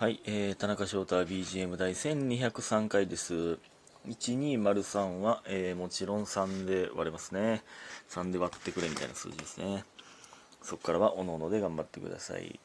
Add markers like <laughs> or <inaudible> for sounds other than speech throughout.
はい、えー、田中翔太 BGM 第1203回です。1203は、えー、もちろん3で割れますね。3で割ってくれみたいな数字ですね。そこからはおのので頑張ってください。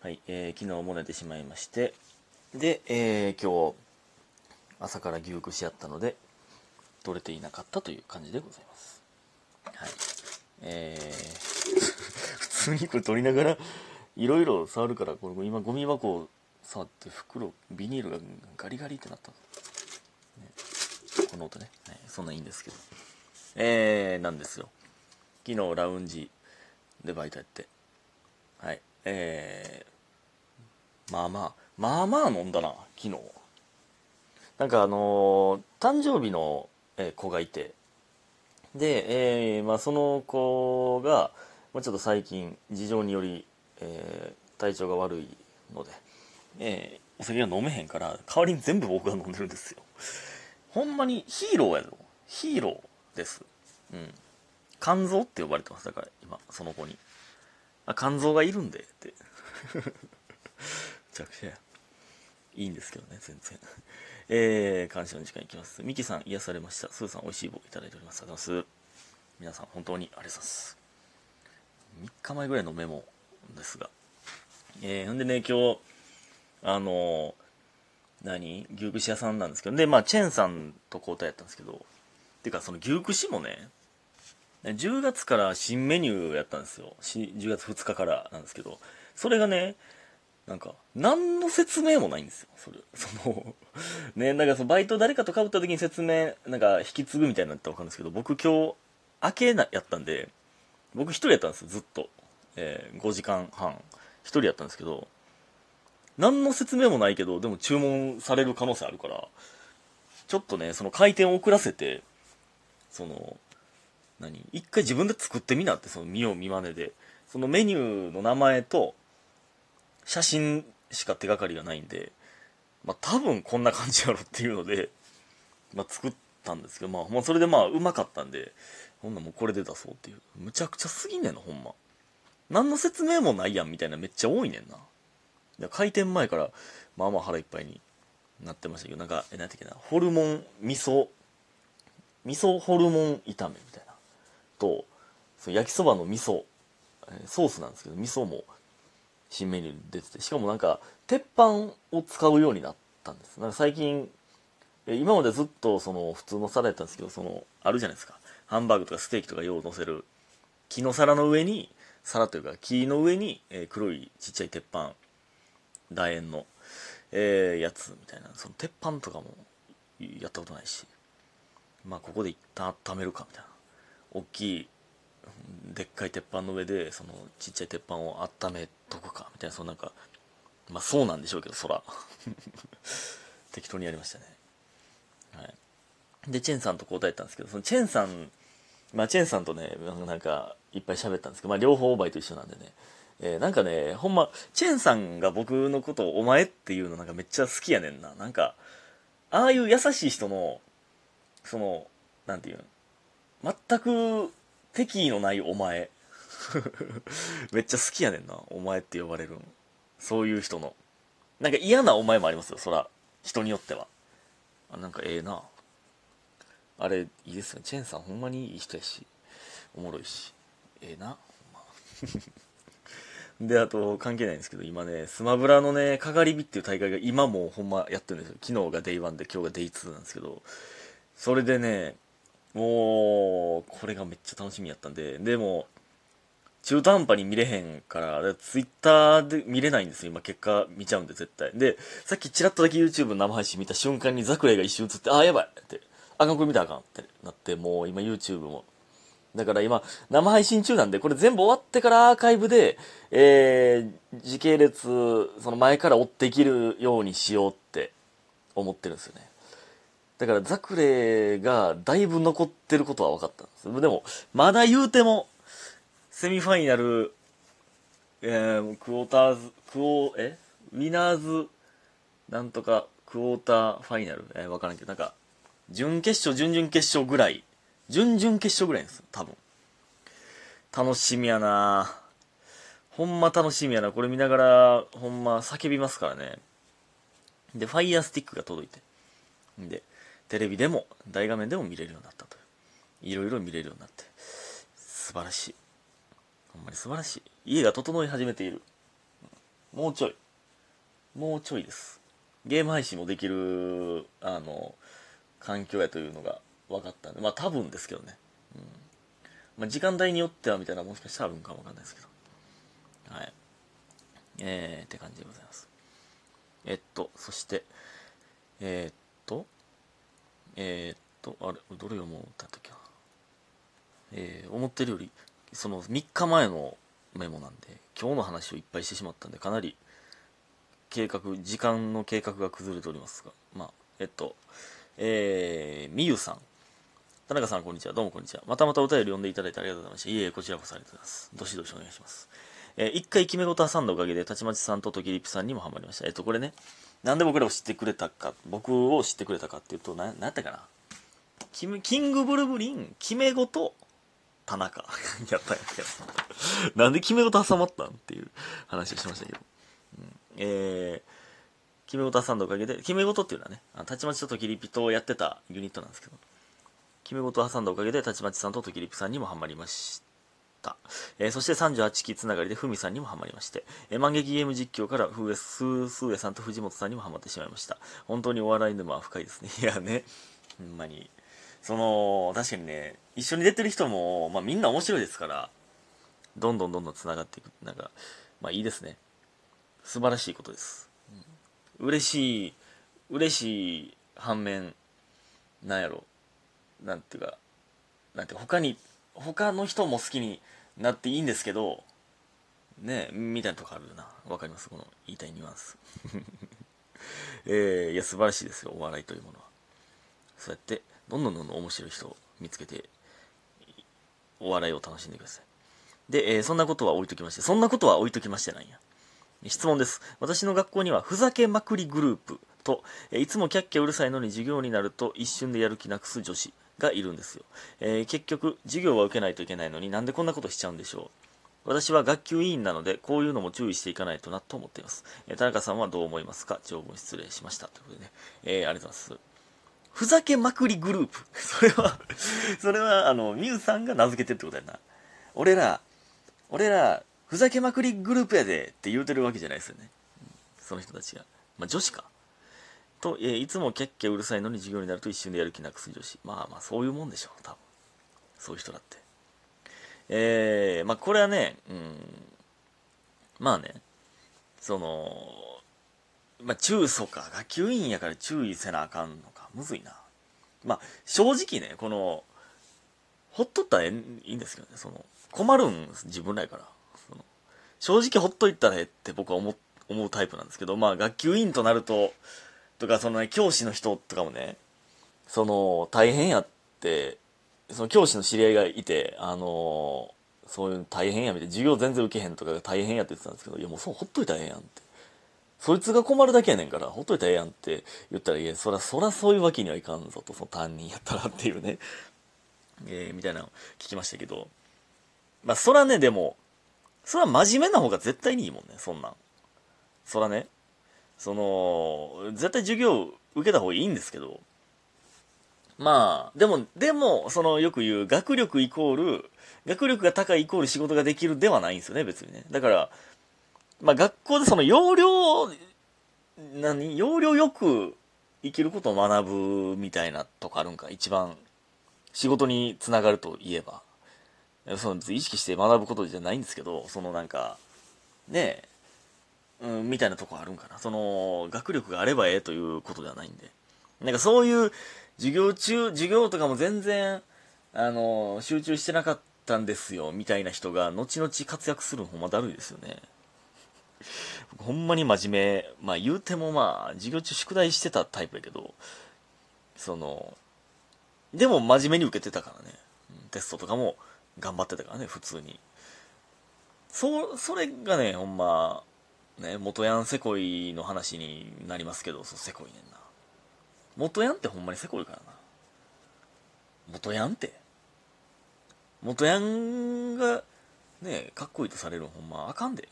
はい、えー、昨日も寝てしまいまして、で、えー、今日、朝から牛串やったので、取れていなかったという感じでございます。はい。えー、<laughs> 普通にこれ取りながら、いろいろ触るから、これ今ゴミ箱を触って袋、ビニールがガリガリってなった。ね、この音ね、はい。そんなんいいんですけど。えー、なんですよ。昨日ラウンジでバイトやって。はい。えー、まあまあ、まあまあ飲んだな、昨日。なんかあのー誕生日の、えー子がいて、で、えーまあ、その子が、まあ、ちょっと最近事情により、えー体調が悪いので、えーお酒が飲めへんから代わりに全部僕が飲んでるんですよ。ほんまにヒーローやぞ。ヒーローです。うん。肝臓って呼ばれてます。だから今その子に。あ肝臓がいるんでって。<laughs> めちゃくちゃいいんですけどね全然。<laughs> えー、感謝の時間いきます。ミキさん癒されました。スーさん美味しい棒いただいております。ありがとうございます。皆さん本当にありがとうございます。3日前ぐらいのメモですが。えー、ほんでね今日あの何？牛串屋さんなんですけど。でまあチェンさんと交代やったんですけど。てかその牛串もね10月から新メニューやったんですよ。10月2日からなんですけど。それがねなんか何の説明もないんですよ。それその <laughs> ねなんかそのバイト誰かと被った時に説明なんか引き継ぐみたいになったら分かるんですけど。僕今日明けなやったんで僕一人やったんですよずっと、えー5時間半。一人やったんですけど何の説明もないけどでも注文される可能性あるからちょっとねその回転を遅らせてその何？一回自分で作ってみなってその見よう見まねで。そのメニューの名前と写真しか手がかりがないんでまあ多分こんな感じやろっていうので、まあ、作ったんですけどまあそれでまあうまかったんでほんなもうこれで出そうっていう。むちゃくちゃすぎねんなほんま。何の説明もないやんみたいなめっちゃ多いねんな。で開店前からまあまあ腹いっぱいになってましたけどなんかえ何やったっけなホルモン味噌味噌ホルモン炒めみたいな。とその焼きそばの味噌えソースなんですけど味噌も新メニュー出ててしかもなんか鉄板を使うようになったんです。なんか最近今までずっとその普通の皿やったんですけどそのあるじゃないですか。ハンバーグとかステーキとかよう乗せる木の皿の上に皿というか木の上に、えー黒いちっちゃい鉄板楕円の、えーやつみたいなその鉄板とかもやったことないしまあここで一旦温めるかみたいな。大きいでっかい鉄板の上でそのちっちゃい鉄板を温めとくかみたいなそのなんかまあそうなんでしょうけどそら <laughs> 適当にやりましたね。はい。でチェンさんと交代やったんですけどそのチェンさんまあチェンさんとねなんかいっぱい喋ったんですけど、まあ、両方バイト一緒なんでね。えーなんかねほんまチェンさんが僕のことを「お前」っていうのなんかめっちゃ好きやねんな。なんかああいう優しい人のそのなんていうん全く敵意のないお前。<laughs> めっちゃ好きやねんなお前って呼ばれるそういう人の。なんか嫌なお前もありますよそら。人によっては。あなんかええな。あれいいですね。チェンさんほんまにいい人やし。おもろいし。ええな。ほんま <laughs> であと関係ないんですけど今ねスマブラのねかがり火っていう大会が今もほんまやってるんですよ。昨日が Day1 で今日が Day2 なんですけど。それでねもうこれがめっちゃ楽しみやったんで。でも中途半端に見れへんからツイッターで見れないんですよ。今結果見ちゃうんで絶対。でさっきチラッとだけ YouTube 生配信見た瞬間にザクレイが一瞬映ってあやばいって。あかんこれ見たらあかんってなってもう今 YouTube も。だから今生配信中なんでこれ全部終わってからアーカイブで、えー、時系列その前から追っていけるようにしようって思ってるんですよね。だからザクレがだいぶ残ってることは分かったんです。でもまだ言うてもセミファイナル、えー、クォーターズクォーえ？ウィナーズなんとかクォーターファイナル？えー、分からんけどなんか準決勝準々決勝ぐらい準々決勝ぐらいです多分楽しみやなほんま楽しみやな。これ見ながら、ほんま叫びますからね。で、ファイヤースティックが届いて。で、テレビでも、大画面でも見れるようになったとい。ろいろ見れるようになって。素晴らしい。ほんまに素晴らしい。家が整い始めている。もうちょい。もうちょいです。ゲーム配信もできる、あの、環境やというのが分かったんで、まあ多分ですけどね。うん。まあ時間帯によってはみたいなもしかしたらあるんかもわかんないですけど。はい。えー、って感じでございます。えっと、そして、えー、っと、えー、っと、あれ、どれを思った時は、えー、思ってるより、その3日前のメモなんで、今日の話をいっぱいしてしまったんで、かなり、計画、時間の計画が崩れておりますが、まあ、えっと、えー、みゆさん。田中さん、こんにちは。どうもこんにちは。またまたお便り読んでいただいてありがとうございました。いえいえ、こちらこそありがとうございます。どしどしお願いします。えー、一回決め事挟んだおかげで、たちまちさんとときりぴさんにもハマりました。えっと、これね、なんで僕らを知ってくれたか、僕を知ってくれたかっていうと、な、なんやったかな。キキングブルブリン、決め事、田中。<laughs> やったんやけど。なんで決め事挟まったんっていう話をしましたけど。うん、えー、決め事挟んだおかげで、決め事っていうのはね、たちまちとときりぴとやってたユニットなんですけど、決め事を挟んだおかげで、たちまちさんとときりぴさんにもハマりました。えー、そして38期つながりでふみさんにもハマりまして、えー、万劇ゲーム実況からふうえすーすーえさんと藤本さんにもハマってしまいました。本当にお笑い沼は深いですね。<laughs> いやね、ほんまに。その、確かにね、一緒に出てる人も、まあみんな面白いですから、どんどんどんどん繋がっていく。なんか、まあいいですね。素晴らしいことです。うん、嬉しい、嬉しい反面、なんやろ。なんていうか、なんて他に、他の人も好きになっていいんですけど、ねみたいなとこあるな。わかります？この言いたいニュアンス。<laughs> えー、いや、素晴らしいですよ、お笑いというものは。そうやって、どんどんどんどん面白い人を見つけて、お笑いを楽しんでください。で、えー、そんなことは置いときまして、そんなことは置いときましてなんや。質問です。私の学校には、ふざけまくりグループと、いつもキャッキャうるさいのに授業になると一瞬でやる気なくす女子がいるんですよ。えー、結局、授業は受けないといけないのになんでこんなことしちゃうんでしょう。私は学級委員なので、こういうのも注意していかないとなと思っています。えー、田中さんはどう思いますか？長文失礼しました。ということでね、えー、ありがとうございます。ふざけまくりグループ。<laughs> それはそれは、あの、ミュウさんが名付けてってことやな。俺ら、俺ら、ふざけまくりグループやでって言うてるわけじゃないですよね。その人たちが。まあ、女子か。と、えー、いつもキャッキャうるさいのに授業になると一瞬でやる気なくす女子。まあまあ、そういうもんでしょう、多分。そういう人だって。えー、まあこれはね、うん、まあね、その、まあ中祖か、学級委員やから注意せなあかんのか、むずいな。まあ正直ね、この、ほっとったらいいんですけどね、その、困るん自分らやから。正直ほっといたらえって僕は思思うタイプなんですけど、まあ学級委員となると、とか、そのね、教師の人とかもね、その、大変やって、その教師の知り合いがいて、あのそういうの大変やみたいな、授業全然受けへんとか大変やって言ってたんですけど、いやもうそう、ほっといたらええやんって。そいつが困るだけやねんから、ほっといたらええやんって言ったら、いや、そら、そらそういうわけにはいかんぞと、その担任やったらっていうね、えー、みたいなの聞きましたけど、まあ、そらね、でも、そら真面目な方が絶対にいいもんね、そんなん。そらね、その、絶対授業受けた方がいいんですけど、まあ、でも、でも、そのよく言う学力イコール、学力が高いイコール仕事ができるではないんですよね、別にね。だから、まあ学校でその要領、何？要領よく生きることを学ぶみたいなとこあるんか、一番仕事につながるといえば。その意識して学ぶことじゃないんですけど、そのなんか、ねえ、うん、みたいなとこあるんかな。その、学力があればええということではないんで。なんかそういう授業中、授業とかも全然、あの、集中してなかったんですよ、みたいな人が、後々活躍するのほんまだるいですよね。ほんまに真面目。まあ言うてもまあ、授業中宿題してたタイプやけど、その、でも真面目に受けてたからね。テストとかも頑張ってたからね、普通に。そ、それがね、ほんま、ね、元ヤンセコイの話になりますけど、そう、セコイねんな。元ヤンってほんまにセコイからな。元ヤンって。元ヤンがねかっこいいとされるほんまあかんで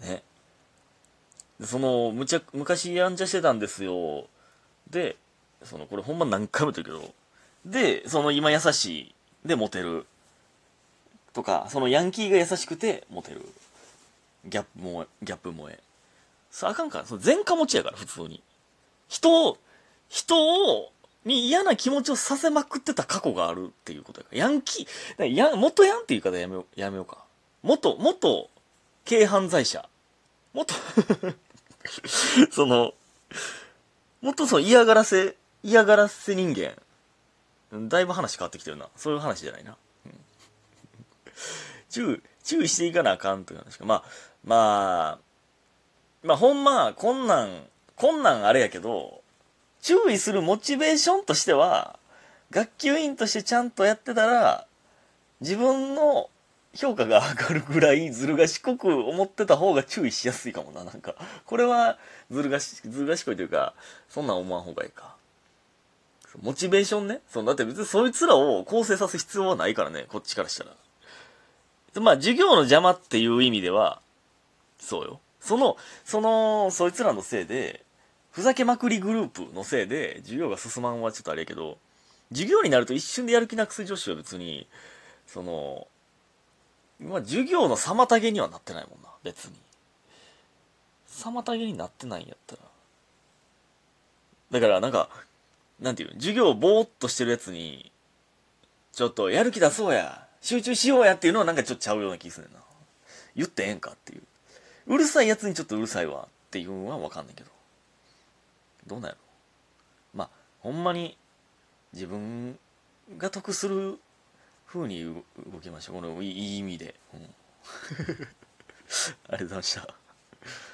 ねでそのむちゃ昔やんちゃしてたんですよでそのこれほんま何回も言ってるけどでその今優しいでモテる。とかそのヤンキーが優しくてモテる。ギャップ萌えギャップ萌え。それあかんから。その前科持ちやから普通に。人を人をに嫌な気持ちをさせまくってた過去があるっていうことやから。ヤンキーや元ヤンっていう言い方やめようやめようか。元元軽犯罪者。元 <laughs> そのもっとその嫌がらせ嫌がらせ人間。だいぶ話変わってきてるなそういう話じゃないな、うん、注注意していかなあかんという話かまあまあまあほんまこんなんこんなんあれやけど注意するモチベーションとしては、学級委員としてちゃんとやってたら、自分の評価が上がるぐらいずる賢く思ってた方が注意しやすいかもな。なんか、これは、ずる賢いというか、そんなん思わん方がいいか。モチベーションね。そのだって別にそいつらを構成さす必要はないからね、こっちからしたら。まあ、授業の邪魔っていう意味では、そうよ。その、その、そいつらのせいで、ふざけまくりグループのせいで授業が進まんはちょっとあれやけど授業になると一瞬でやる気なくす女子は別にそのまあ授業の妨げにはなってないもんな別に妨げになってないんやったらだからなんかなんていう授業ぼーっとしてるやつにちょっとやる気出そうや集中しようやっていうのはなんかちょっとちゃうような気するな。言ってええんかっていう。うるさいやつにちょっとうるさいわっていうのはわかんないけど。どうなんやろ？まあほんまに自分が得する風に動きましょうこのいい意味で、うん、<laughs> ありがとうございました